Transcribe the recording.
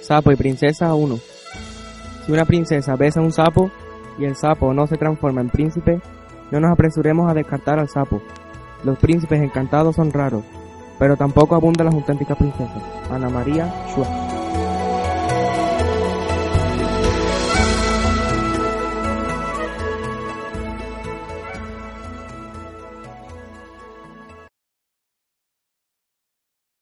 Sapo y princesa 1. Si una princesa besa a un sapo y el sapo no se transforma en príncipe, no nos apresuremos a descartar al sapo. Los príncipes encantados son raros, pero tampoco abundan las auténticas princesas. Ana María Schwartz.